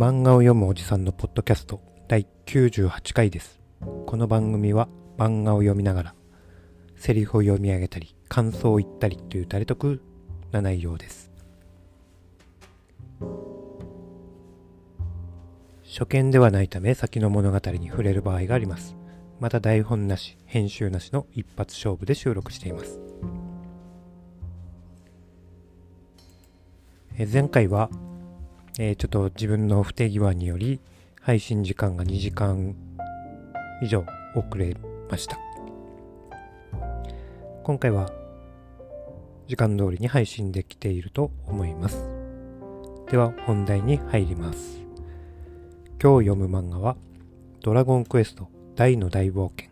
漫画を読むおじさんのポッドキャスト第98回です。この番組は漫画を読みながらセリフを読み上げたり感想を言ったりという誰得な内容です。初見ではないため先の物語に触れる場合があります。また台本なし、編集なしの一発勝負で収録しています。え前回はえちょっと自分の不手際により配信時間が2時間以上遅れました。今回は時間通りに配信できていると思います。では本題に入ります。今日読む漫画はドラゴンクエスト大の大冒険。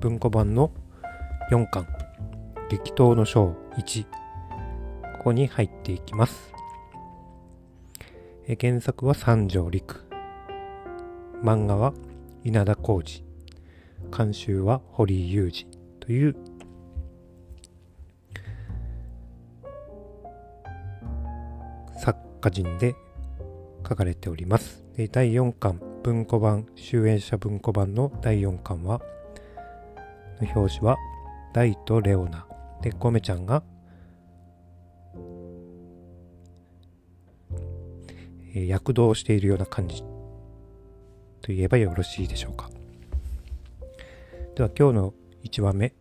文庫版の4巻。激闘の章1ここに入っていきます。原作は三条陸。漫画は稲田浩二。監修は堀井雄二。という。作家陣で書かれております。第4巻文庫版集英社文庫版の第4巻はの表紙は大とレオナ。でコメちゃんが躍動しているような感じと言えばよろしいでしょうか。では今日の1話目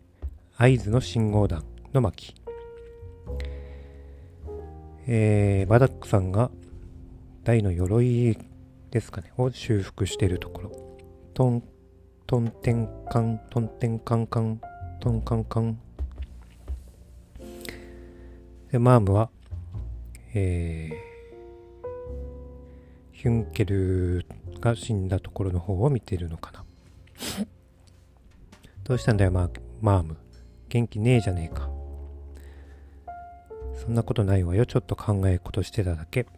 合図の信号弾の巻。えーバダックさんが大の鎧ですかねを修復しているところ。トントンテンカントンテンカンカントンカンカン。でマームはえーヒュンケルが死んだところの方を見てるのかな。どうしたんだよ、マーマーム。元気ねえじゃねえか。そんなことないわよ。ちょっと考え事してただけ。で、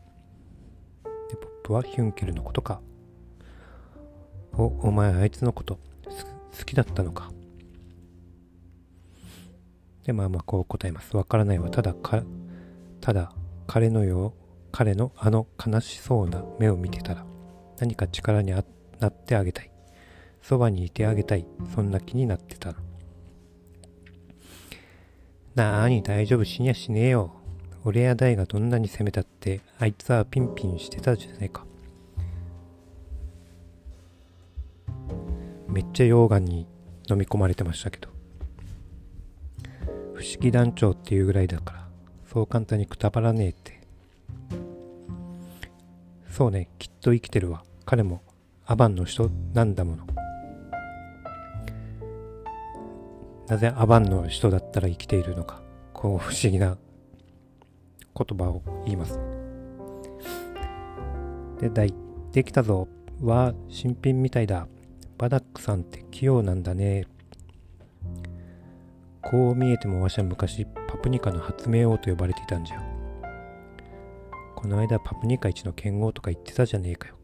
ポップはヒュンケルのことか。お、お前あいつのこと好きだったのか。で、まあまあこう答えます。わからないわ。ただか、ただ彼のよう彼のあの悲しそうな目を見てたら何か力になってあげたい。そばにいてあげたい。そんな気になってた。なーに大丈夫？死にゃしねえよ。俺や大がどんなに責めたってあいつはピンピンしてたじゃねえか。めっちゃ溶岩に飲み込まれてましたけど。不思議団長っていうぐらいだからそう簡単にくたばらねえって。そうね、きっと生きてるわ。彼もアバンの人なんだもの。なぜアバンの人だったら生きているのか。こう不思議な言葉を言います。で、第、できたぞ。は新品みたいだ。バダックさんって器用なんだね。こう見えてもわしは昔パプニカの発明王と呼ばれていたんじゃ。この間パプニカ一の剣豪とか言ってたじゃねえかよ。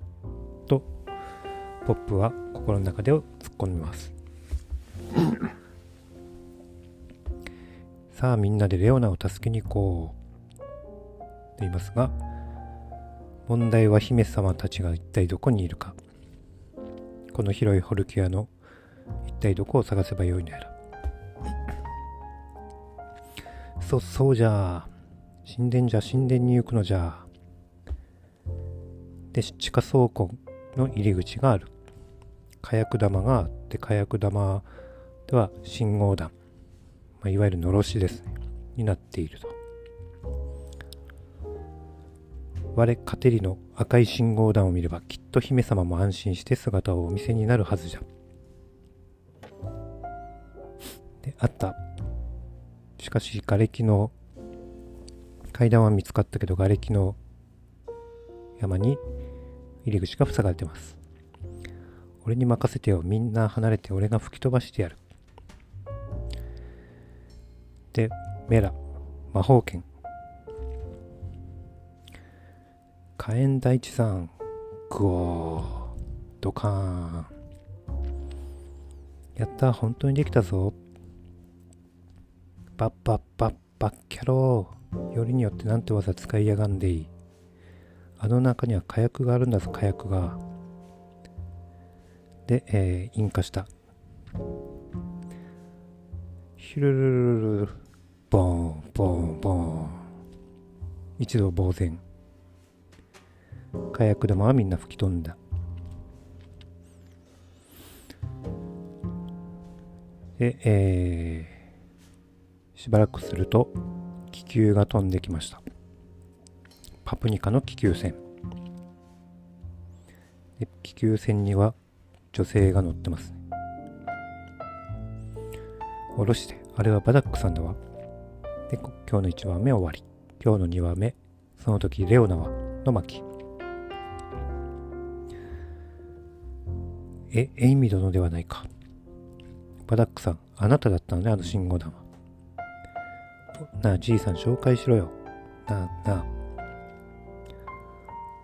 と、ポップは心の中でを突っ込みます。さあみんなでレオナを助けに行こう。と言いますが、問題は姫様たちが一体どこにいるか。この広いホルキアの一体どこを探せばよいのやら。そ、そうじゃ神殿じゃ神殿に行くのじゃで地下倉庫の入り口がある。火薬玉があって火薬玉では信号弾、まあ、いわゆるのろしですね。になっていると。我カテリの赤い信号弾を見ればきっと姫様も安心して姿をお見せになるはずじゃ。であった。しかし瓦礫の階段は見つかったけど瓦礫の山に入り口が塞がれてます。俺に任せてよ。みんな離れて俺が吹き飛ばしてやる。でメラ魔法剣。火炎大地さん。グオー。ドカーン。やった本当にできたぞ。バッバッバッバッキャロー。よりによってなんて技使いやがんでいい。あの中には火薬があるんだぞ火薬が。で、えー、引火した。ヒュルルルルルボーンボーンボーン。一度呆然。火薬玉はみんな吹き飛んだ。で、えー、しばらくすると気球が飛んできました。パプニカの気球船。気球船には女性が乗ってます。ね下ろしてあれはバダックさんだわ。で今日の1話目終わり。今日の2話目。その時レオナはの巻えエイミ殿ではないか。バダックさんあなただったのねあの信号弾は。なあじいさん紹介しろよ。なあなあ。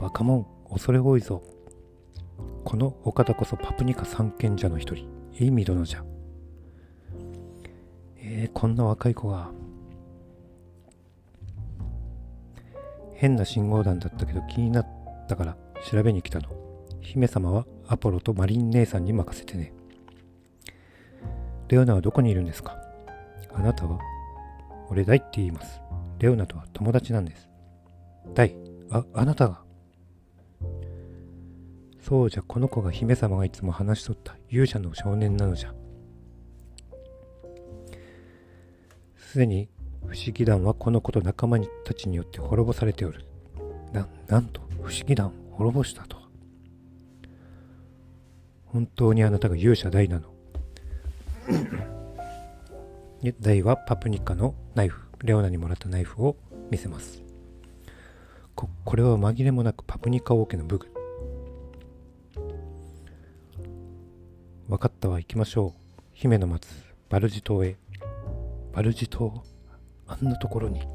バカモン恐れ多いぞ。このお方こそパプニカ三賢者の一人。エイミ殿じゃ。えー、こんな若い子が。変な信号弾だったけど気になったから調べに来たの。姫様はアポロとマリン姉さんに任せてね。レオナはどこにいるんですか？あなたは俺ダイって言います。レオナとは友達なんです。ダイああなたが。そうじゃこの子が姫様がいつも話しとった。勇者の少年なのじゃ。すでに不思議団はこの子と仲間たちによって滅ぼされておる。ななんと不思議団を滅ぼしたと。本当にあなたが勇者大なの。大はパプニカのナイフ。レオナにもらったナイフを見せます。ここれは紛れもなくパプニカ王家の武具。分かったわ。行きましょう。姫の待つバルジ島へ。バルジ島？あんなところに。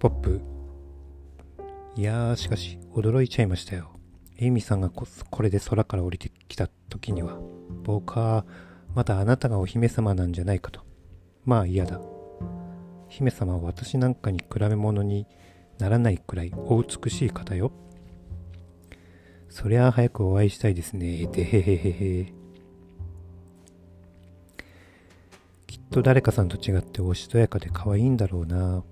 ポップ。いやーしかし驚いちゃいましたよ。エイミさんがここれで空から降りてきた時には僕はまだあなたがお姫様なんじゃないかと。まあ嫌だ。姫様は私なんかに比べ物にならないくらいお美しい方よ。そりゃあ早くお会いしたいですね。でへへへへ。きっと誰かさんと違っておしとやかで可愛いんだろうな。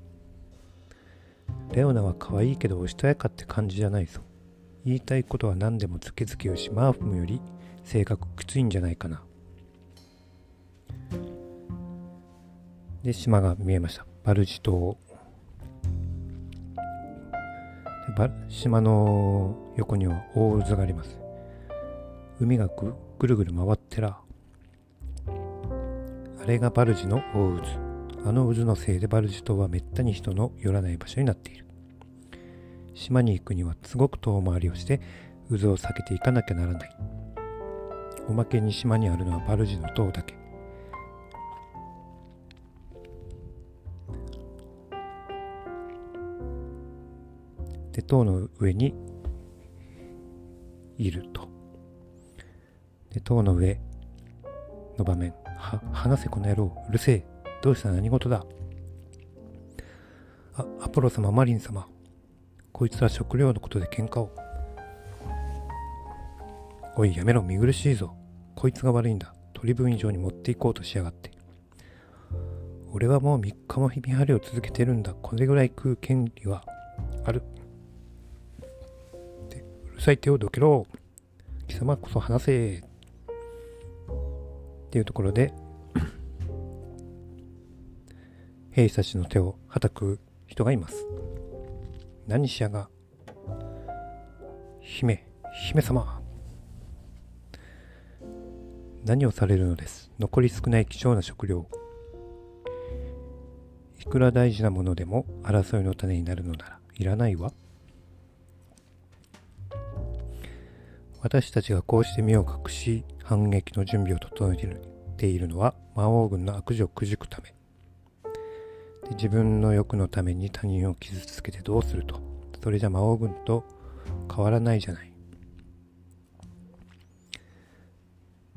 レオナは可愛いけどおしとやかって感じじゃないぞ。言いたいことは何でもつけづけよし、マーフムより性格きついんじゃないかな。で、島が見えました。バルジ島。島の横には大渦があります。海がぐるぐる回ってらあれがバルジの大渦。あの渦のせいでバルジ島はめったに人の寄らない場所になっている。島に行くにはすごく遠回りをして渦を避けていかなきゃならない。おまけに島にあるのはバルジの塔だけ。で塔の上にいると。で塔の上の場面。は話せこの野郎うるせえ。どうした？何事だ？あアポロ様マリン様。こいつは食料のことで喧嘩を。おいやめろ見苦しいぞ。こいつが悪いんだ。取り分以上に持っていこうとしやがって。俺はもう3日も日見張りを続けてるんだ。これぐらい食う権利はある。さい手をどけろ。貴様こそ話せ。っていうところで 兵士たちの手をはたく人がいます。何しやが姫姫様。何をされるのです。残り少ない貴重な食料。いくら大事なものでも争いの種になるのならいらないわ私たちがこうして身を隠し反撃の準備を整えているのは魔王軍の悪事をくじくため。で自分の欲のために他人を傷つけてどうすると。それじゃ魔王軍と変わらないじゃない。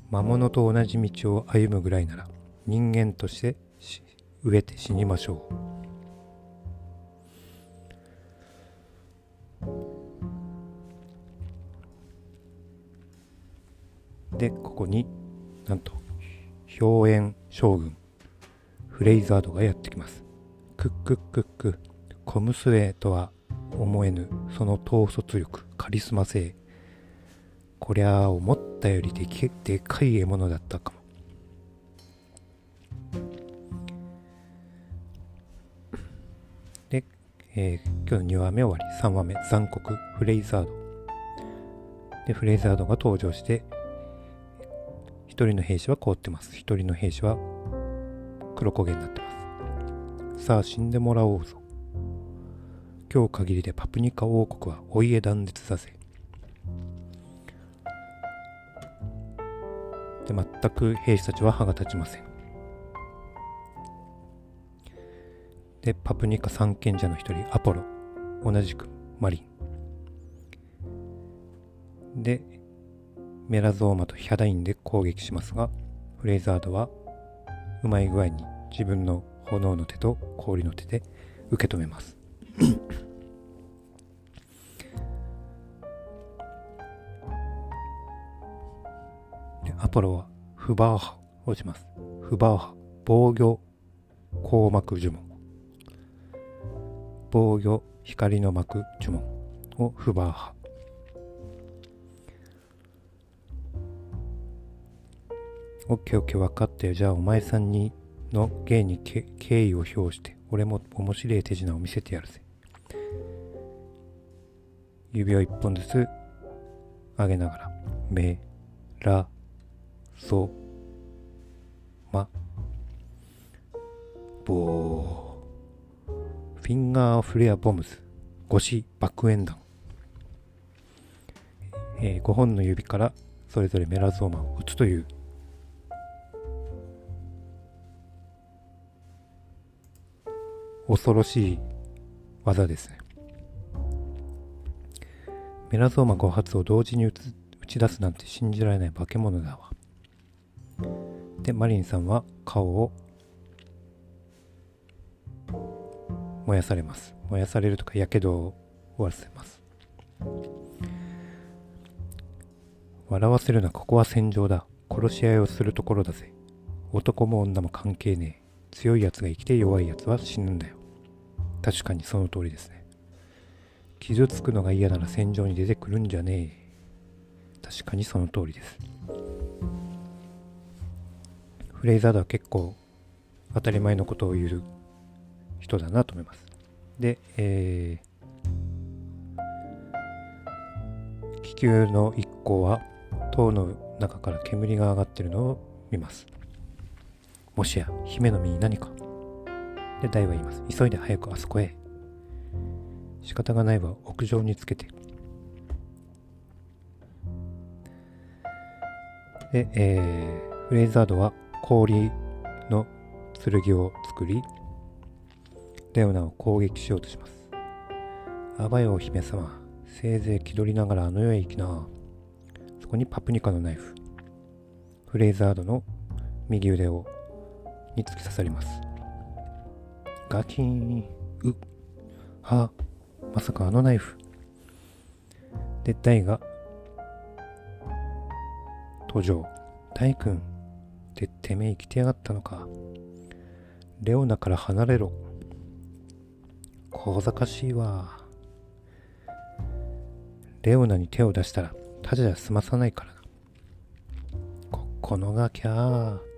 魔物と同じ道を歩むぐらいなら人間として飢えて死にましょう。でここになんと表縁将軍フレイザードがやってきます。クックックック小娘とは思えぬその統率力カリスマ性。こりゃあ思ったよりでけでかい獲物だったかも。で、えー、今日の2話目終わり。3話目残酷フレイザード。でフレイザードが登場して1人の兵士は凍ってます。1人の兵士は黒焦げになってます。さあ死んでもらおうぞ。今日限りでパプニカ王国はお家断絶させ。で全く兵士たちは歯が立ちません。でパプニカ三賢者の一人アポロ。同じくマリン。でメラゾーマとヒャダインで攻撃しますがフレイザードはうまい具合に自分の炎の手と氷の手で受け止めますアポロはフバーハをします。フバーハ、防御光膜呪文。防御光の膜呪文をフバーハ。オッケーオッケー分かったよ。じゃあお前さんにの芸に敬意を表して、俺も面白い手品を見せてやるぜ。指を一本ずつ上げながら、目、ら、そ、ま、ぼー。フィンガーフレアボムズ、ゴシ爆炎弾。えー、5本の指からそれぞれメラゾーマを撃つという恐ろしい技ですね。メラゾーマ5発を同時に打ち出すなんて信じられない化け物だわ。で、マリンさんは顔を燃やされます。燃やされるとか、やけどを負わせます。笑わせるな、ここは戦場だ。殺し合いをするところだぜ。男も女も関係ねえ。強いやつが生きて弱いやつは死ぬんだよ。確かにその通りですね。傷つくのが嫌なら戦場に出てくるんじゃねえ。確かにその通りです。フレイザードは結構当たり前のことを言う人だなと思います。で、えー、気球の一行は塔の中から煙が上がってるのを見ます。もしや姫の身に何か。で、大は言います。急いで早くあそこへ。仕方がないわ、屋上につけて。で、えー、フレイザードは氷の剣を作りレオナを攻撃しようとしますあばよお姫様せいぜい気取りながらあの世へ行きなそこにパプニカのナイフフレイザードの右腕をに突き刺さりますガキンうはまさかあのナイフでダイが登場ダイ君ってめえ生きてやがったのか。レオナから離れろ。小賢しいわ。レオナに手を出したら、ただじゃ済まさないからな。こ、このがきゃー。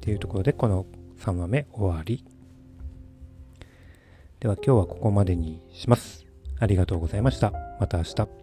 っていうところで、この3話目終わり。では今日はここまでにします。ありがとうございました。また明日。